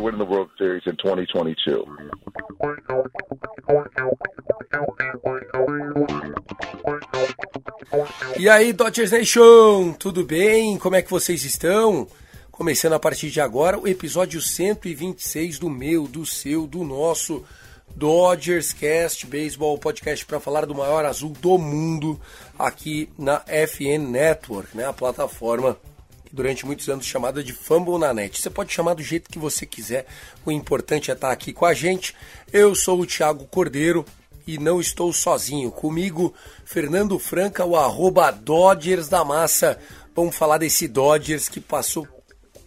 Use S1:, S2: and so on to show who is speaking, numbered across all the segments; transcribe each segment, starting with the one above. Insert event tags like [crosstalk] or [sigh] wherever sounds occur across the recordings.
S1: We are winning the World Series in 2022.
S2: E aí, Dodgers Nation, tudo bem? Como é que vocês estão? Começando a partir de agora o episódio 126 do meu, do seu, do nosso Dodgers Cast Baseball Podcast para falar do maior azul do mundo aqui na FN Network, né? A plataforma durante muitos anos chamada de Fumble na Net. Você pode chamar do jeito que você quiser, o importante é estar aqui com a gente. Eu sou o Thiago Cordeiro e não estou sozinho. Comigo, Fernando Franca, o arroba Dodgers da Massa. Vamos falar desse Dodgers que passou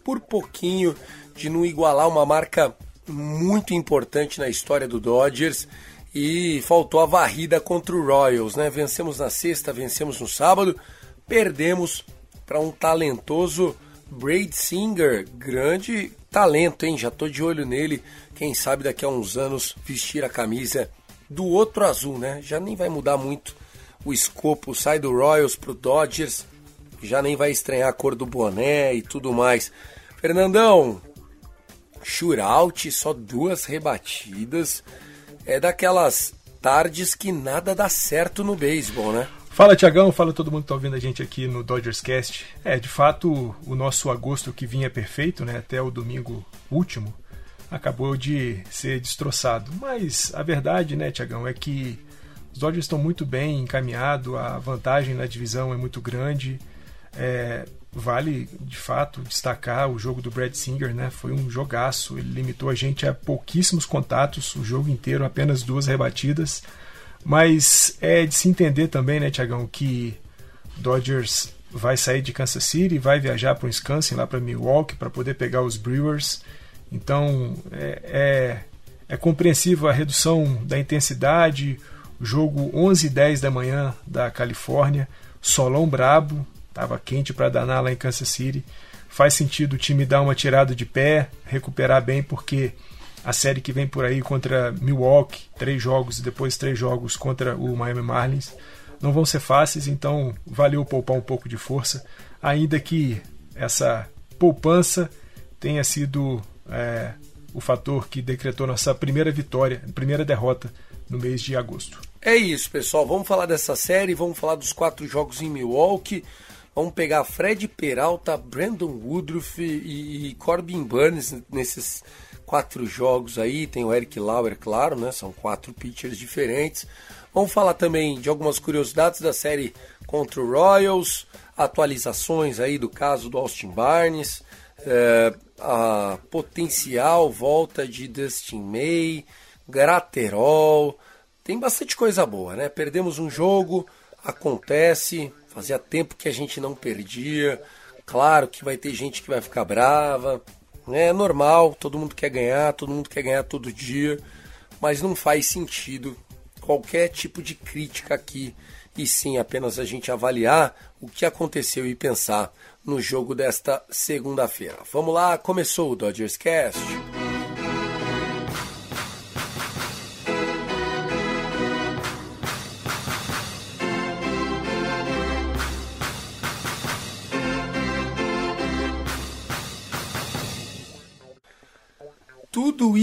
S2: por pouquinho de não igualar uma marca muito importante na história do Dodgers e faltou a varrida contra o Royals, né? Vencemos na sexta, vencemos no sábado, perdemos para um talentoso Braid Singer, grande talento, hein? Já tô de olho nele. Quem sabe daqui a uns anos vestir a camisa do outro azul, né? Já nem vai mudar muito o escopo, sai do Royals pro Dodgers, já nem vai estranhar a cor do boné e tudo mais. Fernandão, shootout, só duas rebatidas. É daquelas tardes que nada dá certo no beisebol, né?
S3: Fala Tiagão, fala todo mundo que tá ouvindo a gente aqui no Dodgers Cast. É, de fato, o nosso agosto que vinha perfeito, né, até o domingo último, acabou de ser destroçado. Mas a verdade, né, Tiagão, é que os Dodgers estão muito bem encaminhados, a vantagem na divisão é muito grande. É, vale, de fato, destacar o jogo do Brad Singer, né? Foi um jogaço, ele limitou a gente a pouquíssimos contatos, o jogo inteiro, apenas duas rebatidas. Mas é de se entender também, né, Tiagão, que Dodgers vai sair de Kansas City, vai viajar para o Wisconsin, lá para Milwaukee, para poder pegar os Brewers. Então é, é, é compreensível a redução da intensidade. Jogo 11 e 10 da manhã da Califórnia, solão brabo, estava quente para danar lá em Kansas City. Faz sentido o time dar uma tirada de pé, recuperar bem, porque a série que vem por aí contra Milwaukee, três jogos e depois três jogos contra o Miami Marlins, não vão ser fáceis, então valeu poupar um pouco de força, ainda que essa poupança tenha sido é, o fator que decretou nossa primeira vitória, primeira derrota no mês de agosto.
S2: É isso, pessoal. Vamos falar dessa série, vamos falar dos quatro jogos em Milwaukee. Vamos pegar Fred Peralta, Brandon Woodruff e, e Corbin Burns nesses quatro jogos aí. Tem o Eric Lauer, claro, né? São quatro pitchers diferentes. Vamos falar também de algumas curiosidades da série contra o Royals, atualizações aí do caso do Austin Barnes, é, a potencial volta de Dustin May, Graterol. Tem bastante coisa boa, né? Perdemos um jogo, acontece, fazia tempo que a gente não perdia. Claro que vai ter gente que vai ficar brava? É normal, todo mundo quer ganhar, todo mundo quer ganhar todo dia, mas não faz sentido qualquer tipo de crítica aqui e sim apenas a gente avaliar o que aconteceu e pensar no jogo desta segunda-feira. Vamos lá, começou o Dodgers Cast.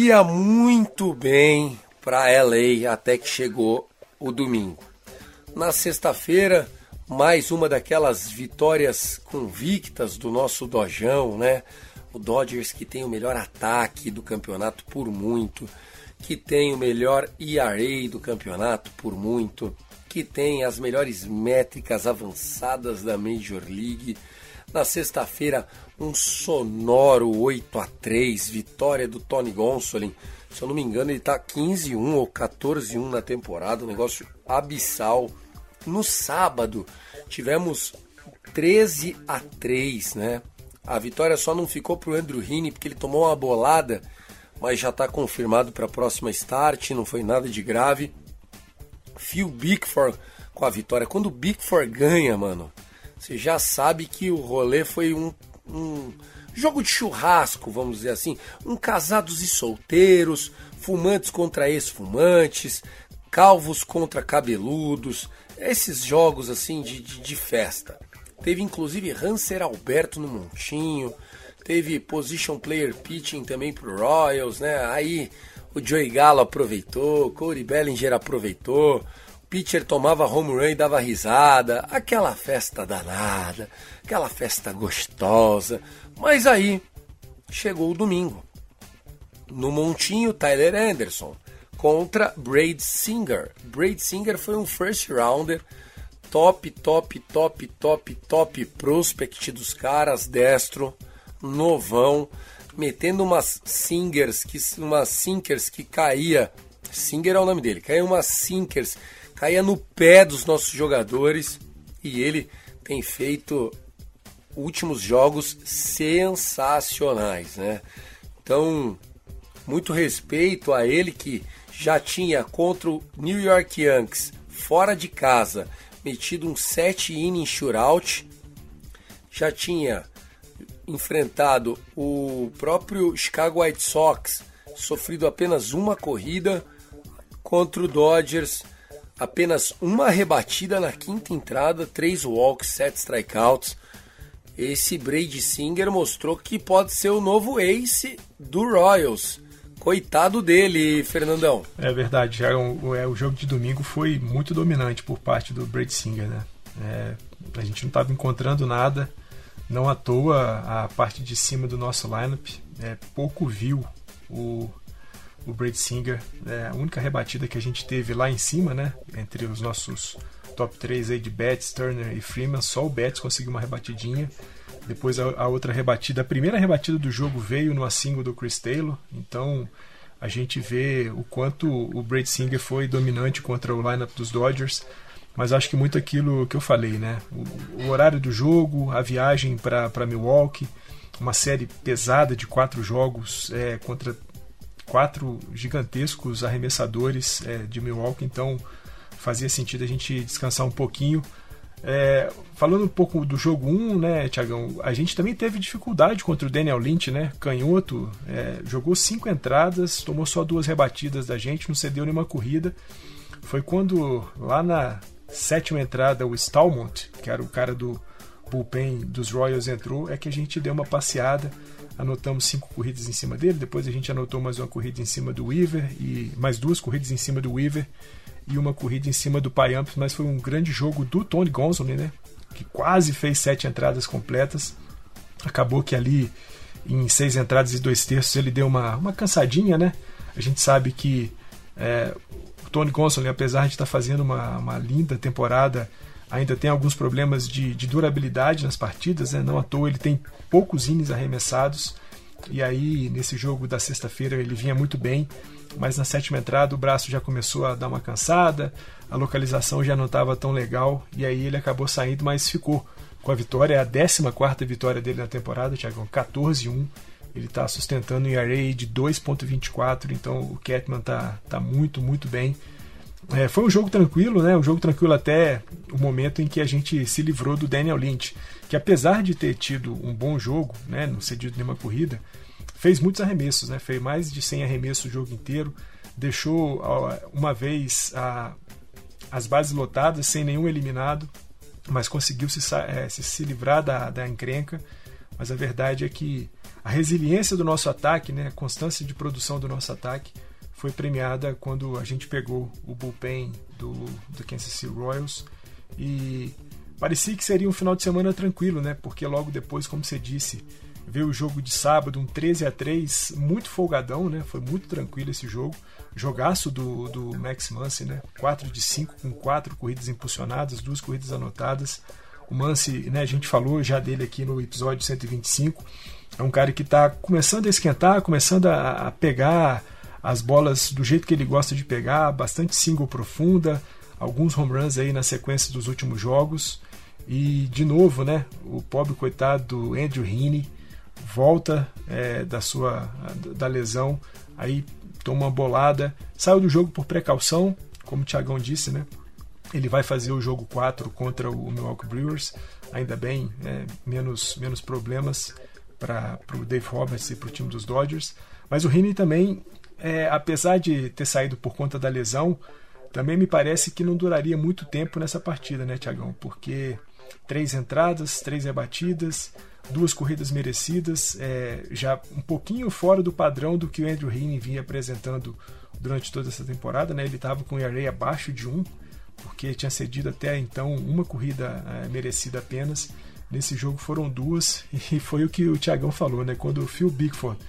S2: Ia muito bem para LA até que chegou o domingo. Na sexta-feira, mais uma daquelas vitórias convictas do nosso Dojão, né? O Dodgers que tem o melhor ataque do campeonato por muito, que tem o melhor ERA do campeonato por muito, que tem as melhores métricas avançadas da Major League. Na sexta-feira, um sonoro 8 a 3 vitória do Tony Gonsolin. Se eu não me engano, ele está 15-1 ou 14-1 na temporada, um negócio abissal. No sábado, tivemos 13 a 3, né? A vitória só não ficou para o Andrew Heaney porque ele tomou uma bolada, mas já está confirmado para a próxima start, não foi nada de grave. Phil Bickford com a vitória. Quando o Bickford ganha, mano, você já sabe que o rolê foi um, um jogo de churrasco, vamos dizer assim. Um casados e solteiros, fumantes contra ex-fumantes, calvos contra cabeludos, esses jogos assim de, de, de festa. Teve inclusive Hanser Alberto no montinho, teve position player pitching também pro Royals, né? Aí o Joey Gallo aproveitou, Corey Bellinger aproveitou, pitcher tomava home run e dava risada, aquela festa danada, aquela festa gostosa. Mas aí chegou o domingo. No montinho, Tyler Anderson contra Braid Singer. Braid Singer foi um first rounder, top, top, top, top, top prospect dos caras, destro, novão, metendo umas singers, que, umas sinkers que caía, singer é o nome dele, caía umas sinkers, caía no pé dos nossos jogadores e ele tem feito últimos jogos sensacionais, né? Então, muito respeito a ele que já tinha contra o New York Yankees fora de casa metido um 7 inning shootout, já tinha enfrentado o próprio Chicago White Sox, sofrido apenas uma corrida contra o Dodgers, apenas uma rebatida na quinta entrada, três walks, sete strikeouts. Esse Brady Singer mostrou que pode ser o novo ace do Royals. Coitado dele, Fernandão.
S3: É verdade, é, um, é, o jogo de domingo foi muito dominante por parte do Brady Singer, né? É, a gente não estava encontrando nada, não à toa a parte de cima do nosso lineup é, pouco viu o, o Brady Singer. É, a única rebatida que a gente teve lá em cima, né? Entre os nossos top 3 aí de Betts, Turner e Freeman, só o Betts conseguiu uma rebatidinha. Depois a, a, outra rebatida, a primeira rebatida do jogo veio no single do Chris Taylor. Então a gente vê o quanto o Brady Singer foi dominante contra o lineup dos Dodgers. Mas acho que muito aquilo que eu falei, né? O, o horário do jogo, a viagem para Milwaukee, uma série pesada de quatro jogos é, contra quatro gigantescos arremessadores é, de Milwaukee, então fazia sentido a gente descansar um pouquinho. É, falando um pouco do jogo 1, né, Tiagão, a gente também teve dificuldade contra o Daniel Lynch, né? Canhoto, é, jogou cinco entradas, tomou só duas rebatidas da gente, não cedeu nenhuma corrida. Foi quando lá na sétima entrada o Stalmont, que era o cara do bullpen dos Royals, entrou, é que a gente deu uma passeada, anotamos cinco corridas em cima dele, depois a gente anotou mais uma corrida em cima do Weaver e mais duas corridas em cima do Weaver e uma corrida em cima do Payamps, mas foi um grande jogo do Tony Gonsolin, né? Que quase fez sete entradas completas. Acabou que ali em seis entradas e dois terços ele deu uma, uma cansadinha, né? A gente sabe que é, o Tony Gonsolin, apesar de estar fazendo uma, uma linda temporada, ainda tem alguns problemas de, de durabilidade nas partidas, né? Não à toa ele tem poucos innings arremessados. E aí, nesse jogo da sexta-feira, ele vinha muito bem mas na sétima entrada o braço já começou a dar uma cansada, a localização já não estava tão legal, e aí ele acabou saindo, mas ficou com a vitória, é a 14 vitória dele na temporada, Thiago, 14-1. Ele está sustentando um ERA de 2,24, então o Catman está tá muito, muito bem. É, foi um jogo tranquilo, né? Um jogo tranquilo até o momento em que a gente se livrou do Daniel Lynch, que apesar de ter tido um bom jogo, né, não cedido nenhuma corrida, fez muitos arremessos, né? Fez mais de 100 arremessos o jogo inteiro, deixou uma vez a, as bases lotadas sem nenhum eliminado, mas conseguiu se, é, se, se livrar da, da encrenca. Mas a verdade é que a resiliência do nosso ataque, né, a constância de produção do nosso ataque, foi premiada quando a gente pegou o bullpen do, do Kansas City Royals e parecia que seria um final de semana tranquilo, né? Porque logo depois, como você disse, veio o jogo de sábado, um 13 a 3 muito folgadão, né? Foi muito tranquilo esse jogo. Jogaço do, do Max Muncy, né? 4 de 5 com 4 corridas impulsionadas, duas corridas anotadas. O Muncy, né, a gente falou já dele aqui no episódio 125. É um cara que está começando a esquentar, começando a, a pegar as bolas do jeito que ele gosta de pegar, bastante single profunda, alguns home runs aí na sequência dos últimos jogos. E de novo, né, o pobre coitado do Andrew Heaney volta é, da sua da lesão, aí toma uma bolada, saiu do jogo por precaução, como o Thiagão disse, né? Ele vai fazer o jogo 4 contra o Milwaukee Brewers, ainda bem, é, menos, menos problemas para o Dave Roberts e para o time dos Dodgers. Mas o Heaney também, é, apesar de ter saído por conta da lesão, também me parece que não duraria muito tempo nessa partida, né, Tiagão? Porque três entradas, três rebatidas, duas corridas merecidas, é, já um pouquinho fora do padrão do que o Andrew Heaney vinha apresentando durante toda essa temporada. Né? Ele estava com o ERA abaixo de um, porque tinha cedido até então uma corrida é, merecida apenas. Nesse jogo foram duas, [laughs] e foi o que o Tiagão falou, né? quando o Phil Bigford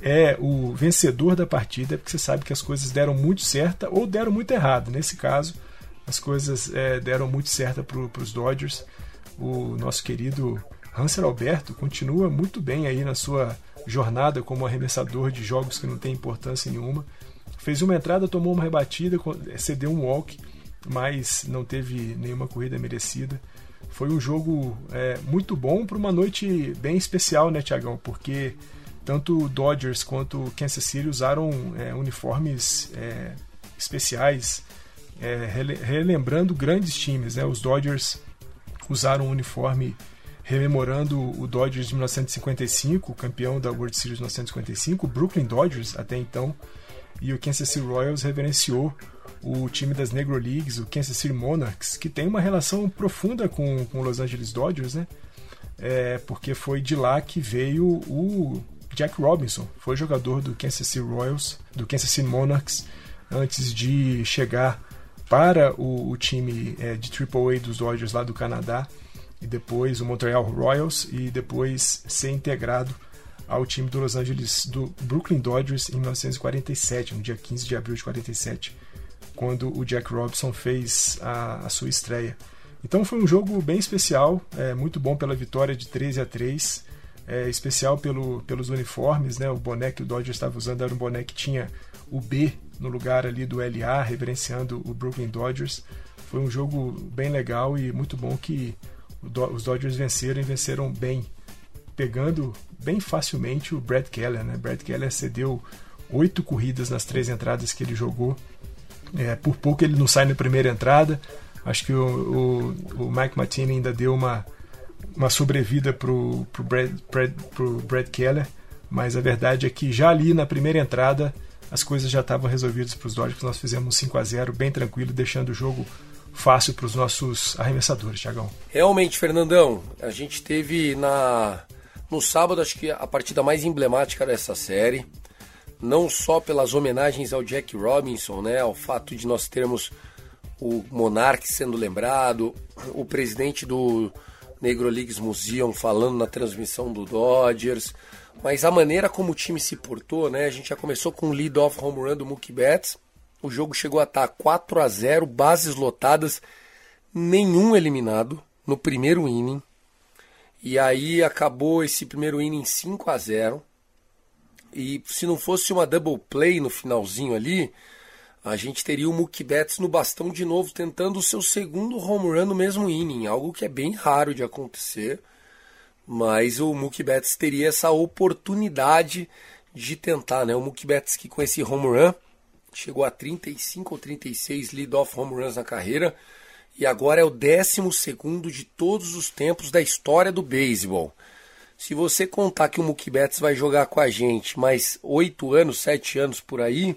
S3: é o vencedor da partida, é porque você sabe que as coisas deram muito certa ou deram muito errado. Nesse caso, as coisas é, deram muito certa para os Dodgers. O nosso querido Hanser Alberto continua muito bem aí na sua jornada como arremessador de jogos que não tem importância nenhuma. Fez uma entrada, tomou uma rebatida, cedeu um walk, mas não teve nenhuma corrida merecida. Foi um jogo é, muito bom para uma noite bem especial, né, Tiagão? Porque tanto o Dodgers quanto o Kansas City usaram é, uniformes é, especiais, é, relembrando grandes times. Né? Os Dodgers usaram um uniforme rememorando o Dodgers de 1955, campeão da World Series de 1955, o Brooklyn Dodgers até então, e o Kansas City Royals reverenciou o time das Negro Leagues, o Kansas City Monarchs, que tem uma relação profunda com, com os Los Angeles Dodgers, né? É, porque foi de lá que veio o Jack Robinson, foi jogador do Kansas City Royals, do Kansas City Monarchs, antes de chegar para o, o time é, de AAA dos Dodgers lá do Canadá e depois o Montreal Royals e depois ser integrado ao time do Los Angeles do Brooklyn Dodgers em 1947, no dia 15 de abril de 47, quando o Jack Robinson fez a, a sua estreia. Então foi um jogo bem especial, é, muito bom pela vitória de 13 a 3, é, especial pelo, pelos uniformes, né? O boné que o Dodgers estava usando era um boné que tinha o B no lugar ali do LA, reverenciando o Brooklyn Dodgers. Foi um jogo bem legal e muito bom que os Dodgers venceram e venceram bem, pegando bem facilmente o Brad Keller. Né? Brad Keller cedeu oito corridas nas três entradas que ele jogou. É, por pouco ele não sai na primeira entrada. Acho que o, o, o Mike Martini ainda deu uma, uma sobrevida para o Brad, Brad, pro Brad Keller, mas a verdade é que já ali na primeira entrada as coisas já estavam resolvidas para os Dodgers. Nós fizemos um 5 a 0 bem tranquilo, deixando o jogo fácil para os nossos arremessadores, Tiagão.
S2: Realmente, Fernandão, a gente teve na no sábado acho que a partida mais emblemática dessa série, não só pelas homenagens ao Jack Robinson, né, ao fato de nós termos o Monark sendo lembrado, o presidente do Negro Leagues Museum falando na transmissão do Dodgers, mas a maneira como o time se portou, né? A gente já começou com o lead-off home run do Mookie Betts, o jogo chegou a estar 4 a 0, bases lotadas, nenhum eliminado no primeiro inning. E aí acabou esse primeiro inning 5 a 0. E se não fosse uma double play no finalzinho ali, a gente teria o Mookie Betts no bastão de novo, tentando o seu segundo home run no mesmo inning, algo que é bem raro de acontecer. Mas o Mookie Betts teria essa oportunidade de tentar, né? O Mookie Betts que com esse home run chegou a 35 ou 36 lead-off home runs na carreira e agora é o 12 de todos os tempos da história do beisebol. Se você contar que o Mookie Betts vai jogar com a gente mais 8 anos, 7 anos por aí,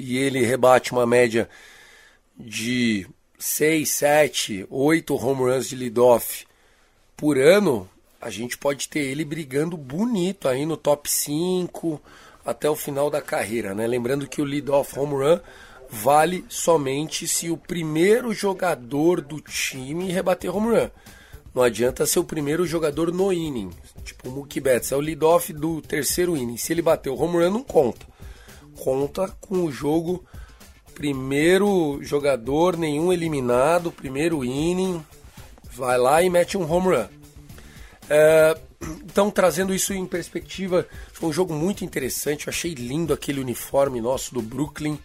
S2: e ele rebate uma média de 6, 7, 8 home runs de lead-off por ano, a gente pode ter ele brigando bonito aí no top 5, até o final da carreira, né? Lembrando que o lead-off home run vale somente se o primeiro jogador do time rebater home run. Não adianta ser o primeiro jogador no inning. Tipo o Mookie Betts, é o lead-off do terceiro inning. Se ele bater o home run, não conta. Conta com o jogo primeiro jogador, nenhum eliminado, primeiro inning, vai lá e mete um home run. É, então, trazendo isso em perspectiva, foi um jogo muito interessante. Eu achei lindo aquele uniforme nosso do Brooklyn.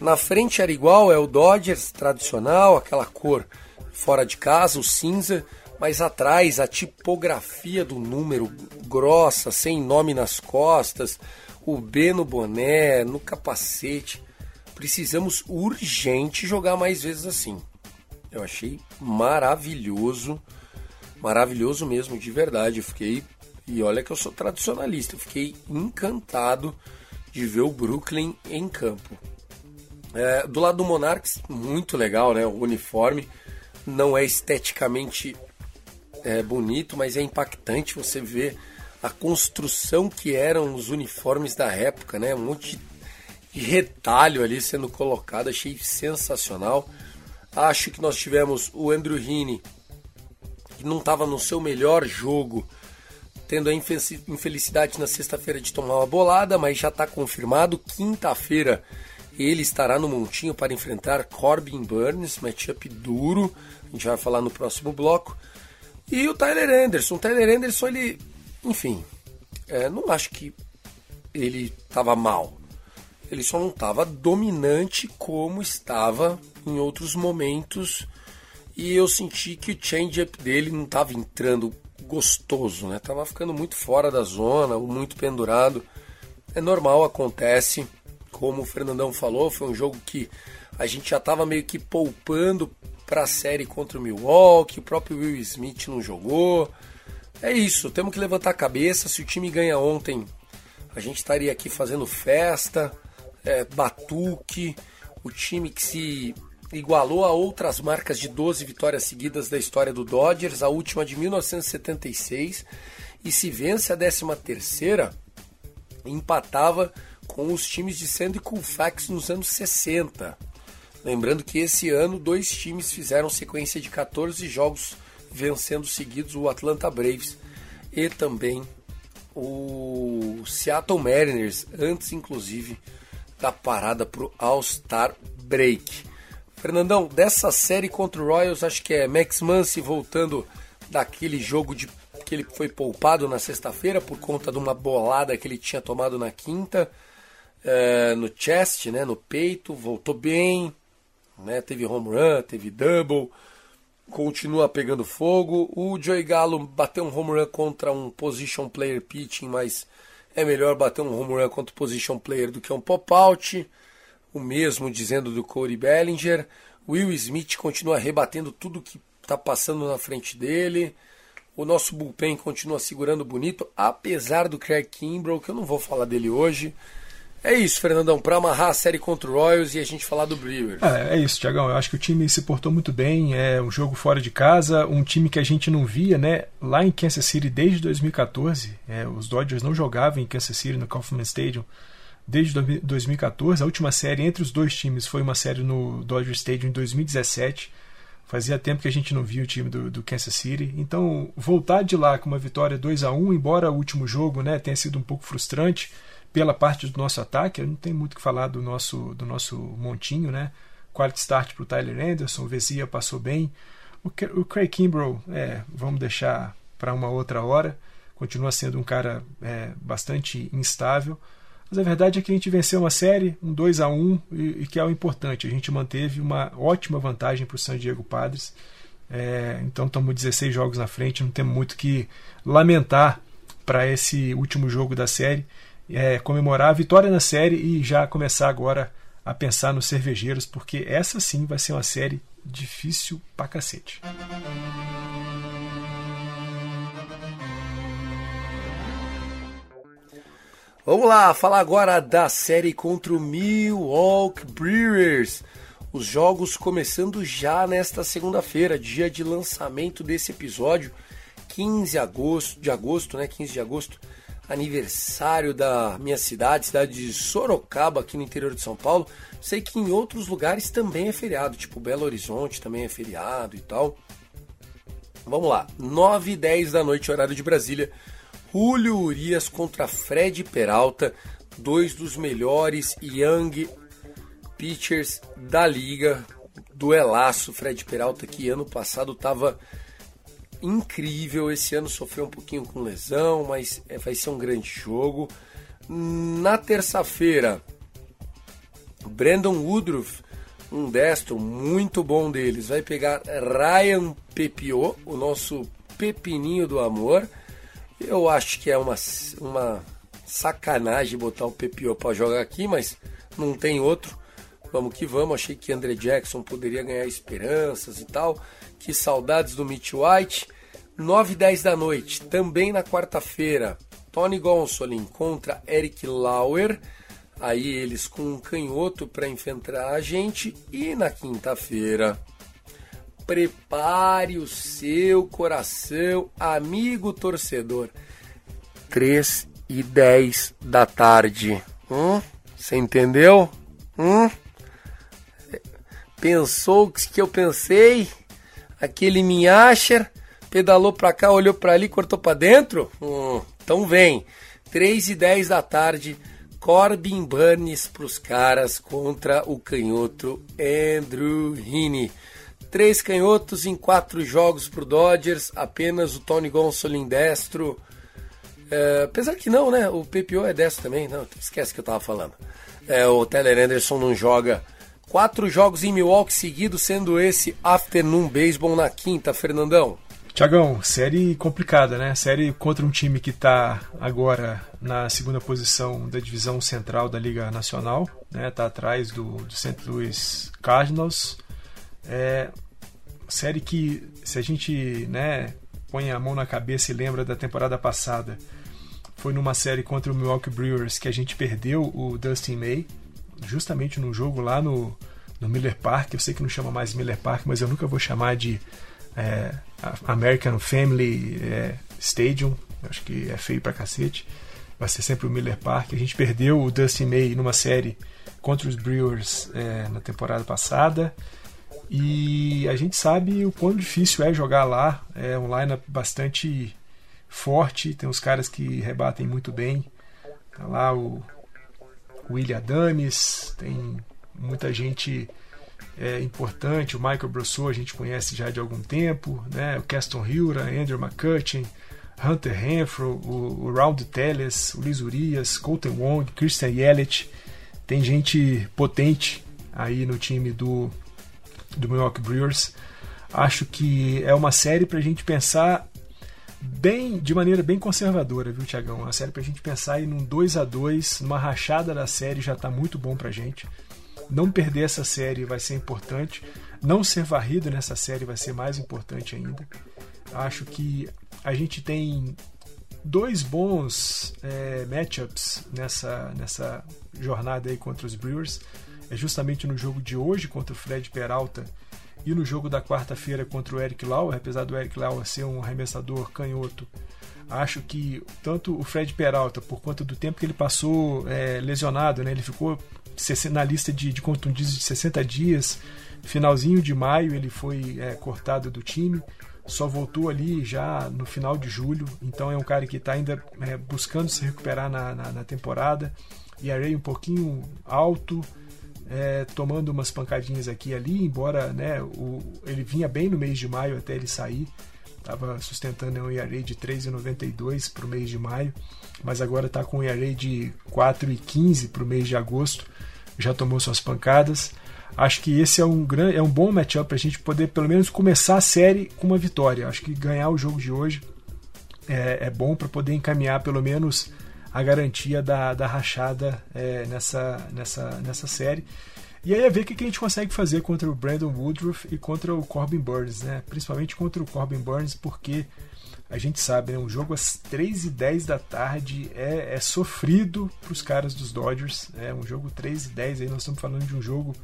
S2: Na frente era igual, é o Dodgers tradicional, aquela cor fora de casa, o cinza, mas atrás a tipografia do número grossa, sem nome nas costas, o B no boné, no capacete. Precisamos urgente jogar mais vezes assim. Eu achei maravilhoso, maravilhoso mesmo, de verdade. Eu fiquei, e olha que eu sou tradicionalista, eu fiquei encantado de ver o Brooklyn em campo. É, do lado do Monarchs, muito legal, né? O uniforme não é esteticamente é, bonito, mas é impactante você ver a construção que eram os uniformes da época, né? Um monte de retalho ali sendo colocado, achei sensacional. Acho que nós tivemos o Andrew Heaney, que não estava no seu melhor jogo, tendo a infelicidade na sexta-feira de tomar uma bolada, mas já está confirmado. Quinta-feira ele estará no montinho para enfrentar Corbin Burns, matchup duro. A gente vai falar no próximo bloco. E o Tyler Anderson. O Tyler Anderson, ele. Enfim. É, não acho que ele estava mal. Ele só não estava dominante como estava em outros momentos. E eu senti que o change-up dele não estava entrando gostoso, né? Tava ficando muito fora da zona, muito pendurado. É normal, acontece como o Fernandão falou, foi um jogo que a gente já estava meio que poupando para a série contra o Milwaukee, o próprio Will Smith não jogou. É isso, temos que levantar a cabeça. Se o time ganha ontem, a gente estaria aqui fazendo festa, é, batuque. O time que se igualou a outras marcas de 12 vitórias seguidas da história do Dodgers, a última de 1976. E se vence a 13 terceira, empatava com os times de Sandy Colfax nos anos 60. Lembrando que esse ano dois times fizeram sequência de 14 jogos vencendo seguidos o Atlanta Braves e também o Seattle Mariners, antes inclusive da parada para o All-Star Break. Fernandão, dessa série contra o Royals, acho que é Max Muncy voltando daquele jogo de que ele foi poupado na sexta-feira por conta de uma bolada que ele tinha tomado na quinta é, no chest, né, no peito, voltou bem, né, teve home run, teve double, continua pegando fogo. O Joey Gallo bateu um home run contra um position player pitching, mas é melhor bater um home run contra um position player do que um pop-out. O mesmo dizendo do Corey Bellinger. Will Smith continua rebatendo tudo que está passando na frente dele. O nosso bullpen continua segurando bonito, apesar do Craig Kimbrough, que eu não vou falar dele hoje. É isso, Fernandão, para amarrar a série contra o Royals e a gente falar do Brewers.
S3: É, é isso, Tiagão. Eu acho que o time se portou muito bem. É um jogo fora de casa, um time que a gente não via, né? Lá em Kansas City desde 2014. É, os Dodgers não jogavam em Kansas City no Kauffman Stadium desde 2014. A última série entre os dois times foi uma série no Dodger Stadium em 2017. Fazia tempo que a gente não via o time do, do, Kansas City. Então, voltar de lá com uma vitória 2 a 1 embora o último jogo né, tenha sido um pouco frustrante pela parte do nosso ataque, não tem muito o que falar do nosso, do nosso montinho, né? Quality start para o Tyler Anderson, o Vezia passou bem. O, o Craig Kimbrough, é, vamos deixar para uma outra hora, continua sendo um cara é, bastante instável. Mas a verdade é que a gente venceu uma série, um 2 a 1 e, e que é o importante. A gente manteve uma ótima vantagem para o San Diego Padres. É, então estamos 16 jogos na frente, não temos muito que lamentar para esse último jogo da série é, comemorar a vitória na série e já começar agora a pensar nos cervejeiros, porque essa sim vai ser uma série difícil pra cacete.
S2: Vamos lá, falar agora da série contra o Milwaukee Brewers. Os jogos começando já nesta segunda-feira, dia de lançamento desse episódio, 15 de agosto, de agosto, né? 15 de agosto aniversário da minha cidade, cidade de Sorocaba, aqui no interior de São Paulo. Sei que em outros lugares também é feriado, tipo Belo Horizonte também é feriado e tal. Vamos lá, 9 e 10 da noite, horário de Brasília. Julio Urias contra Fred Peralta, dois dos melhores young pitchers da liga. Duelaço, Fred Peralta, que ano passado estava incrível. Esse ano sofreu um pouquinho com lesão, mas é, vai ser um grande jogo. Na terça-feira, Brandon Woodruff, um destro muito bom deles, vai pegar Ryan Pepio, o nosso pepininho do amor. Eu acho que é uma, uma sacanagem botar o Pepio para jogar aqui, mas não tem outro. Vamos que vamos. Achei que André Jackson poderia ganhar esperanças e tal. Que saudades do Mitch White. 9 e 10 da noite, também na quarta-feira, Tony Gonsolin contra Eric Lauer. Aí eles com um canhoto para enfrentar a gente. E na quinta-feira, prepare o seu coração, amigo torcedor. 3 e 10 da tarde. Hum? Você entendeu? Hum? Pensou que eu pensei? Aquele Minhacher pedalou pra cá, olhou pra ali, cortou pra dentro? Hum, então vem. 3 e 10 da tarde, Corbin Burns pros caras contra o canhoto Andrew Heaney. Três canhotos em quatro jogos pro Dodgers, apenas o Tony Gonsolin destro. É, apesar que não, né? O PPO é destro também, não, esquece que eu tava falando. É, o Tyler Anderson não joga quatro jogos em Milwaukee seguidos, sendo esse Afternoon Baseball na quinta, Fernandão.
S3: Tiagão, série complicada, né? Série contra um time que está agora na segunda posição da divisão central da Liga Nacional, né? Tá atrás do, do St. Louis Cardinals. É série que, se a gente, né, põe a mão na cabeça e lembra da temporada passada, foi numa série contra o Milwaukee Brewers que a gente perdeu o Dustin May, justamente num jogo lá no, no Miller Park. Eu sei que não chama mais Miller Park, mas eu nunca vou chamar de é, American Family é, Stadium, acho que é feio pra cacete. Vai ser sempre o Miller Park. A gente perdeu o Dusty May numa série contra os Brewers é, na temporada passada. E a gente sabe o quão difícil é jogar lá. É um lineup bastante forte. Tem uns caras que rebatem muito bem. Tá lá o William Adams, tem muita gente é, importante. O Michael Brousseau a gente conhece já de algum tempo, né? o Caston Hura, Andrew McCutcheon, Hunter Renfro, o, o Round Telles, o Liz Urias, Colton Wong, Christian Yelich. Tem gente potente aí no time do, do Milwaukee Brewers. Acho que é uma série para a gente pensar bem de maneira bem conservadora, viu, Tiagão? Uma série para a gente pensar aí num 2 a 2 numa rachada da série já está muito bom para a gente. Não perder essa série vai ser importante. Não ser varrido nessa série vai ser mais importante ainda. Acho que a gente tem dois bons é, matchups nessa, nessa jornada aí contra os Brewers. É justamente no jogo de hoje contra o Fred Peralta e no jogo da quarta-feira contra o Eric Lauer, apesar do Eric Lauer ser um arremessador canhoto. Acho que tanto o Fred Peralta, por conta do tempo que ele passou é, lesionado, né, ele ficou na lista de, de contundidos de 60 dias. Finalzinho de maio ele foi é, cortado do time, só voltou ali já no final de julho. Então é um cara que está ainda é, buscando se recuperar na, na, na temporada. E array um pouquinho alto, é, tomando umas pancadinhas aqui e ali, embora né, o, ele vinha bem no mês de maio até ele sair. Estava sustentando um ERA de 3,92 para o mês de maio, mas agora está com um ERA de 4,15 para o mês de agosto já tomou suas pancadas. Acho que esse é um, grande, é um bom matchup para a gente poder pelo menos começar a série com uma vitória. Acho que ganhar o jogo de hoje é, é bom para poder encaminhar pelo menos a garantia da, da rachada é, nessa, nessa, nessa série. E aí é ver o que a gente consegue fazer contra o Brandon Woodruff e contra o Corbin Burns, né? Principalmente contra o Corbin Burns, porque a gente sabe, né? Um jogo às 3 e 10 da tarde é, é sofrido para os caras dos Dodgers. É um jogo 3 e 10, aí nós estamos falando de um jogo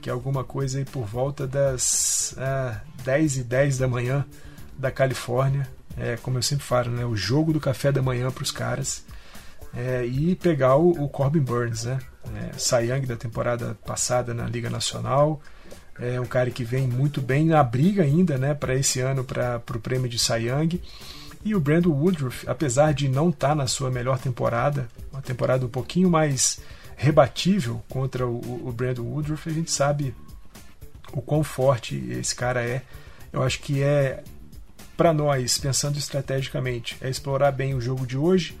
S3: que é alguma coisa aí por volta das ah, 10 e 10 da manhã da Califórnia. é, como eu sempre falo, né, o jogo do café da manhã para os caras é, e pegar o, o, Corbin Burns, né, é, Young da temporada passada na Liga Nacional, é um cara que vem muito bem na briga ainda, né, para esse ano para o prêmio de Young. E o Brandon Woodruff, apesar de não estar tá na sua melhor temporada, uma temporada um pouquinho mais rebatível contra o, o Brandon Woodruff, a gente sabe o quão forte esse cara é. Eu acho que é para nós, pensando estrategicamente, é explorar bem o jogo de hoje,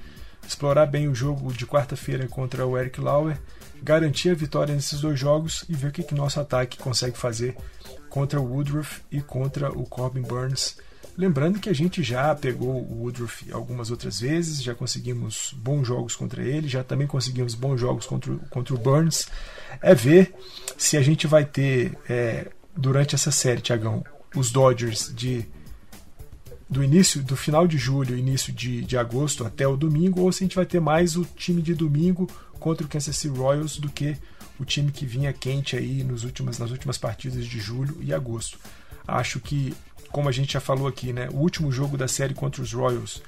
S3: explorar bem o jogo de quarta-feira contra o Eric Lauer, garantir a vitória nesses dois jogos e ver o que, que nosso ataque consegue fazer contra o Woodruff e contra o Corbin Burns. Lembrando que a gente já pegou o Woodruff algumas outras vezes, já conseguimos bons jogos contra ele, já também conseguimos bons jogos contra, contra o Burns. É ver se a gente vai ter, é, durante essa série, Tiagão, os Dodgers de do início, do final de julho, início de, de agosto até o domingo, ou se a gente vai ter mais o time de domingo contra o Kansas City Royals do que o time que vinha quente aí nos últimas, nas últimas partidas de julho e agosto. Acho que como a gente já falou aqui, né, o último jogo da série contra os Royals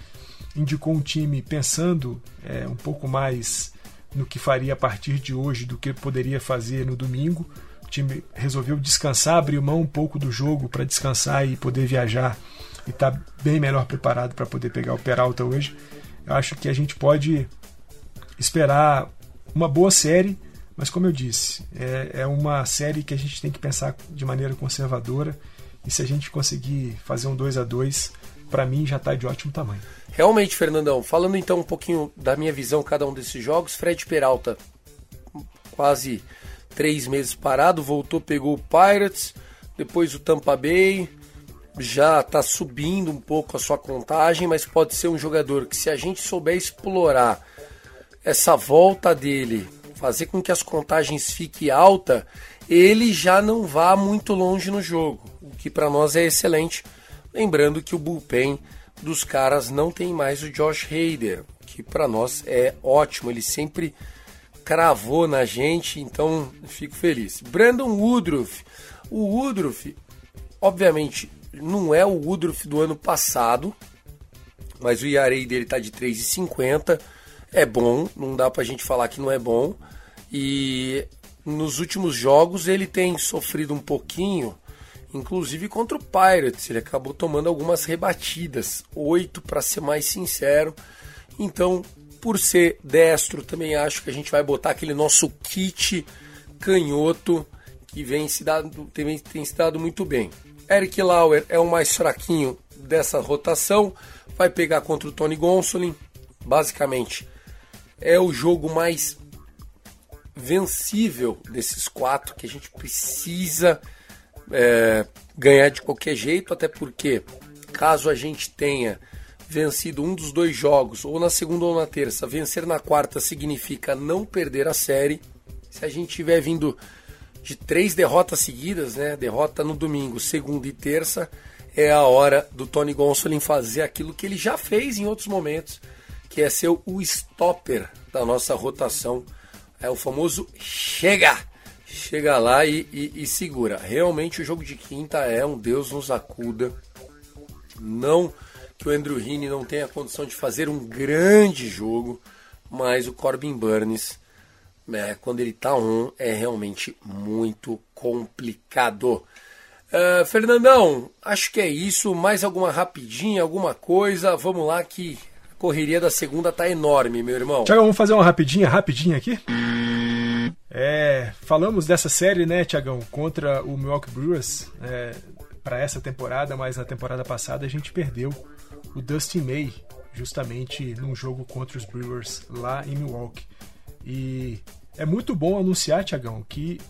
S3: indicou um time pensando é, um pouco mais no que faria a partir de hoje do que poderia fazer no domingo. O time resolveu descansar, abrir mão um pouco do jogo para descansar e poder viajar e estar tá bem melhor preparado para poder pegar o Peralta hoje. Eu acho que a gente pode esperar uma boa série, mas como eu disse, é, é uma série que a gente tem que pensar de maneira conservadora e se a gente conseguir fazer um 2 a 2 para mim já está de ótimo tamanho.
S2: Realmente, Fernandão, falando então um pouquinho da minha visão cada um desses jogos, Fred Peralta quase três meses parado, voltou, pegou o Pirates, depois o Tampa Bay, já está subindo um pouco a sua contagem, mas pode ser um jogador que se a gente souber explorar essa volta dele, fazer com que as contagens fiquem alta, ele já não vá muito longe no jogo que para nós é excelente. Lembrando que o bullpen dos caras não tem mais o Josh Hader, que para nós é ótimo, ele sempre cravou na gente, então fico feliz. Brandon Woodruff, o Woodruff, obviamente, não é o Woodruff do ano passado, mas o ERA dele tá de 3,50, é bom, não dá pra gente falar que não é bom, e nos últimos jogos ele tem sofrido um pouquinho inclusive contra o Pirates. Ele acabou tomando algumas rebatidas, oito para ser mais sincero. Então, por ser destro, também acho que a gente vai botar aquele nosso kit canhoto que vem se dado, tem, tem se dado muito bem. Eric Lauer é o mais fraquinho dessa rotação, vai pegar contra o Tony Gonsolin. Basicamente, é o jogo mais vencível desses quatro que a gente precisa é, ganhar de qualquer jeito, até porque caso a gente tenha vencido um dos dois jogos, ou na segunda ou na terça, vencer na quarta significa não perder a série. Se a gente tiver vindo de três derrotas seguidas, né, derrota no domingo, segunda e terça, é a hora do Tony Gonsolin fazer aquilo que ele já fez em outros momentos, que é ser o stopper da nossa rotação. É o famoso chega! chega lá e, e, e, segura. Realmente o jogo de quinta é um Deus nos acuda. Não que o Andrew Heaney não tenha condição de fazer um grande jogo, mas o Corbin Burns, né, quando ele tá on, é realmente muito complicado. Uh, Fernandão, acho que é isso. Mais alguma rapidinha, alguma coisa? Vamos lá que a correria da segunda tá enorme, meu irmão.
S3: Tiago, vamos fazer uma rapidinha, rapidinha aqui? É, falamos dessa série, né, Tiagão, contra o Milwaukee Brewers é, para essa temporada, mas na temporada passada a gente perdeu o Dustin May justamente num jogo contra os Brewers lá em Milwaukee. E é muito bom anunciar, Tiagão, que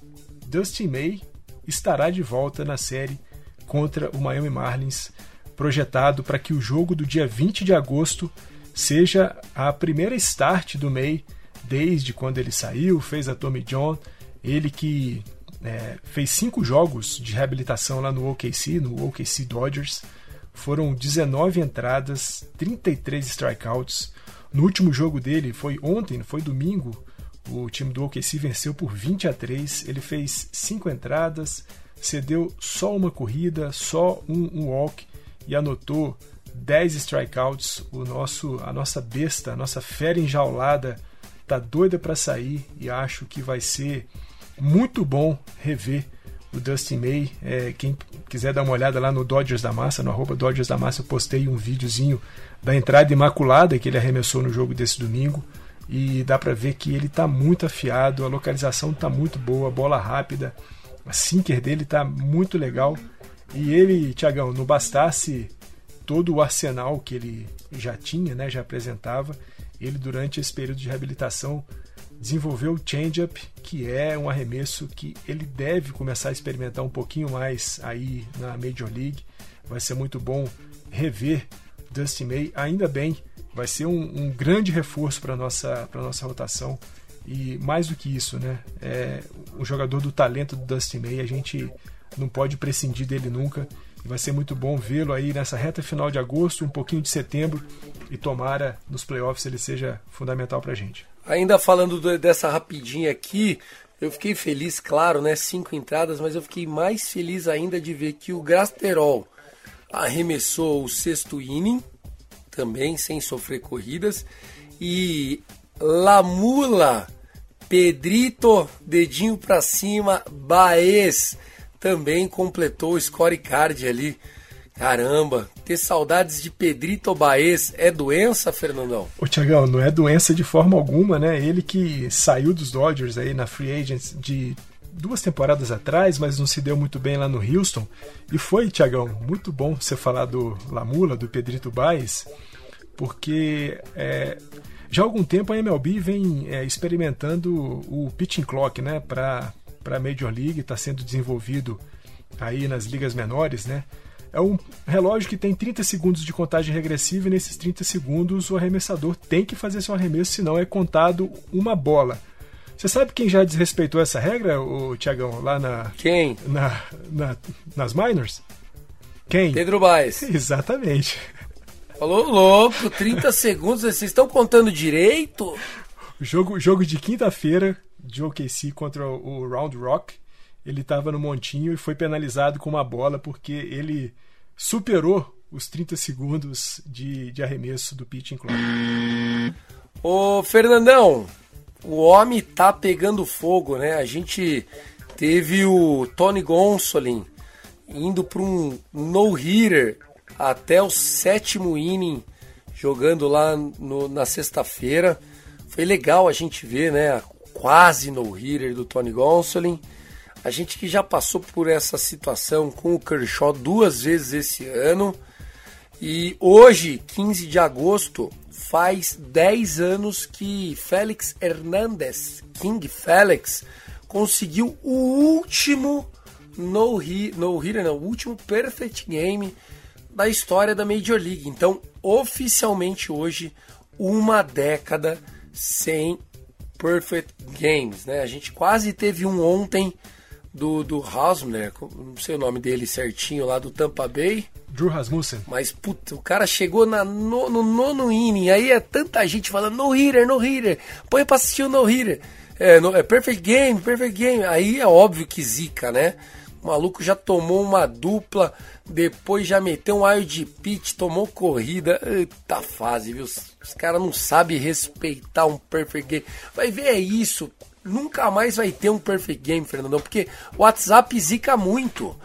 S3: Dustin May estará de volta na série contra o Miami Marlins, projetado para que o jogo do dia 20 de agosto seja a primeira start do May desde quando ele saiu, fez a Tommy John, ele que é, fez cinco jogos de reabilitação lá no OKC, no OKC Dodgers. Foram 19 entradas, 33 strikeouts. No último jogo dele, foi ontem, foi domingo, o time do OKC venceu por 20 a 3. Ele fez cinco entradas, cedeu só uma corrida, só um, um walk e anotou 10 strikeouts, o nosso, a nossa besta, a nossa fera enjaulada tá doida para sair e acho que vai ser muito bom rever o Dustin May. É, quem quiser dar uma olhada lá no Dodgers da Massa, no arroba Dodgers da Massa, eu postei um videozinho da entrada imaculada que ele arremessou no jogo desse domingo. E dá para ver que ele está muito afiado, a localização está muito boa, bola rápida, a sinker dele está muito legal. E ele, Tiagão, não bastasse todo o arsenal que ele já tinha, né, já apresentava, ele durante esse período de reabilitação desenvolveu o change-up, que é um arremesso que ele deve começar a experimentar um pouquinho mais aí na Major League. Vai ser muito bom rever Dusty May, ainda bem, vai ser um, um grande reforço para nossa para nossa rotação e mais do que isso, né? É um jogador do talento do Dusty May, a gente não pode prescindir dele nunca. Vai ser muito bom vê-lo aí nessa reta final de agosto, um pouquinho de setembro e tomara nos playoffs ele seja fundamental para a gente.
S2: Ainda falando do, dessa rapidinha aqui, eu fiquei feliz, claro, né? Cinco entradas, mas eu fiquei mais feliz ainda de ver que o Grasterol arremessou o sexto inning, também sem sofrer corridas, e Lamula, Pedrito, dedinho para cima, Baez também completou o scorecard ali. Caramba, ter saudades de Pedrito Baez é doença, Fernandão?
S3: Ô Tiagão, não é doença de forma alguma, né? Ele que saiu dos Dodgers aí na Free Agents de duas temporadas atrás, mas não se deu muito bem lá no Houston. E foi, Tiagão, muito bom você falar do Lamula, do Pedrito Baez, porque é, já há algum tempo a MLB vem é, experimentando o pitching clock, né, para a Major League, está sendo desenvolvido aí nas ligas menores, né? É um relógio que tem 30 segundos de contagem regressiva e nesses 30 segundos o arremessador tem que fazer seu arremesso, senão é contado uma bola. Você sabe quem já desrespeitou essa regra, o Tiagão, lá na.
S2: Quem?
S3: Na, na, nas minors? Quem?
S2: Pedro Baez. [laughs]
S3: Exatamente.
S2: Falou louco, 30 segundos, vocês estão contando direito?
S3: Jogo, jogo de quinta-feira, de OKC contra o Round Rock. Ele estava no montinho e foi penalizado com uma bola porque ele superou os 30 segundos de, de arremesso do pitching clock.
S2: Ô Fernandão, o homem tá pegando fogo, né? A gente teve o Tony Gonsolin indo para um no-hitter até o sétimo inning, jogando lá no, na sexta-feira. Foi legal a gente ver, né? quase no-hitter do Tony Gonsolin. A gente que já passou por essa situação com o Kershaw duas vezes esse ano. E hoje, 15 de agosto, faz 10 anos que Félix Hernandez, King Félix, conseguiu o último no-hitter, no não, o último perfect game da história da Major League. Então, oficialmente hoje, uma década sem Perfect Games, né? A gente quase teve um ontem do, do Hasmler, não sei o nome dele certinho lá do Tampa Bay.
S3: Drew Rasmussen.
S2: Mas, puta, o cara chegou na, no, no nono inning, aí é tanta gente falando no hitter, no hitter, põe pra assistir o no hitter. É, no, é perfect game, perfect game. Aí é óbvio que zica, né? O maluco já tomou uma dupla, depois já meteu um aio de pitch, tomou corrida. Eita fase, viu? Os caras não sabem respeitar um perfect game. Vai ver é isso. Nunca mais vai ter um perfect game, Fernandão, porque o WhatsApp zica muito.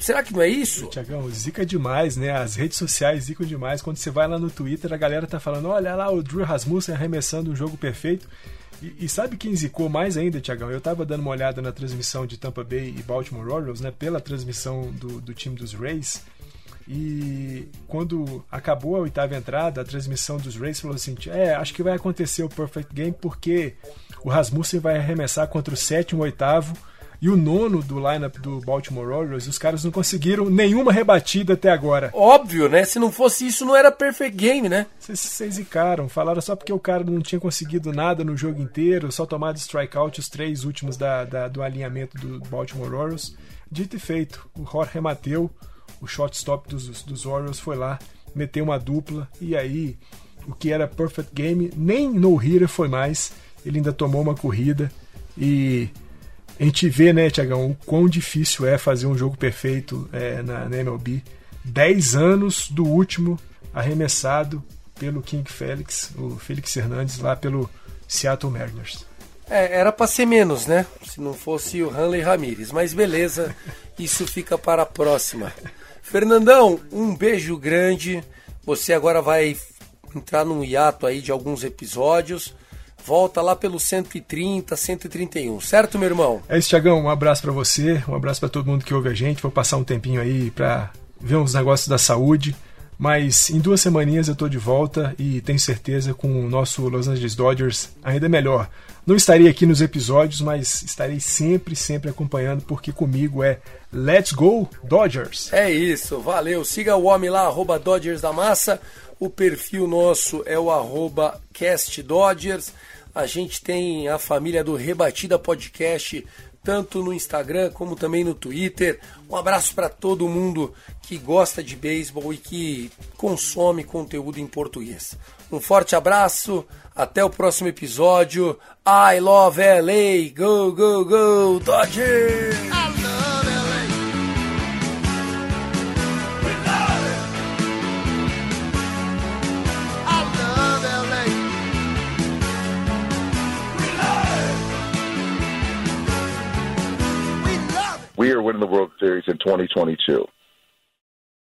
S2: Será que não é isso?
S3: Tiagão, zica demais, né? As redes sociais zicam demais. Quando você vai lá no Twitter, a galera tá falando: olha lá o Drew Rasmussen arremessando um jogo perfeito. E, e, sabe quem zicou mais ainda, Tiagão? Eu tava dando uma olhada na transmissão de Tampa Bay e Baltimore Orioles, né? Pela transmissão do, do time dos Rays. E quando acabou a oitava entrada, a transmissão dos Rays falou assim: é, acho que vai acontecer o Perfect Game porque o Rasmussen vai arremessar contra o sétimo, oitavo e o nono do lineup do Baltimore Orioles, os caras não conseguiram nenhuma rebatida até agora.
S2: Óbvio, né? Se não fosse isso, não era perfect game, né?
S3: Vocês zicaram, falaram só porque o cara não tinha conseguido nada no jogo inteiro, só tomado strikeout os três últimos da, da, do alinhamento do Baltimore Orioles. Dito e feito, o Jorge Mateu, o shortstop dos, dos Orioles, foi lá, meteu uma dupla, e aí o que era perfect game, nem no hitter foi mais, ele ainda tomou uma corrida e a gente vê, né, Tiagão, o quão difícil é fazer um jogo perfeito é, na, na MLB. 10 anos do último, arremessado pelo King Félix, o Félix Hernandes, lá pelo Seattle Mariners.
S2: É, era para ser menos, né? Se não fosse o Hanley Ramírez. Mas beleza, [laughs] isso fica para a próxima. Fernandão, um beijo grande. Você agora vai entrar num hiato aí de alguns episódios. Volta lá pelo 130, 131, certo, meu irmão?
S3: É isso, Tiagão. Um abraço para você, um abraço para todo mundo que ouve a gente. Vou passar um tempinho aí para ver uns negócios da saúde. Mas em duas semaninhas eu estou de volta e tenho certeza com o nosso Los Angeles Dodgers ainda melhor. Não estarei aqui nos episódios, mas estarei sempre, sempre acompanhando, porque comigo é Let's Go Dodgers!
S2: É isso, valeu. Siga o homem lá, arroba Dodgers da Massa. O perfil nosso é o arroba Cast Dodgers. A gente tem a família do Rebatida Podcast tanto no Instagram como também no Twitter. Um abraço para todo mundo que gosta de beisebol e que consome conteúdo em português. Um forte abraço, até o próximo episódio. I love LA, go, go, go, Dodgers!
S1: The World Series in 2022.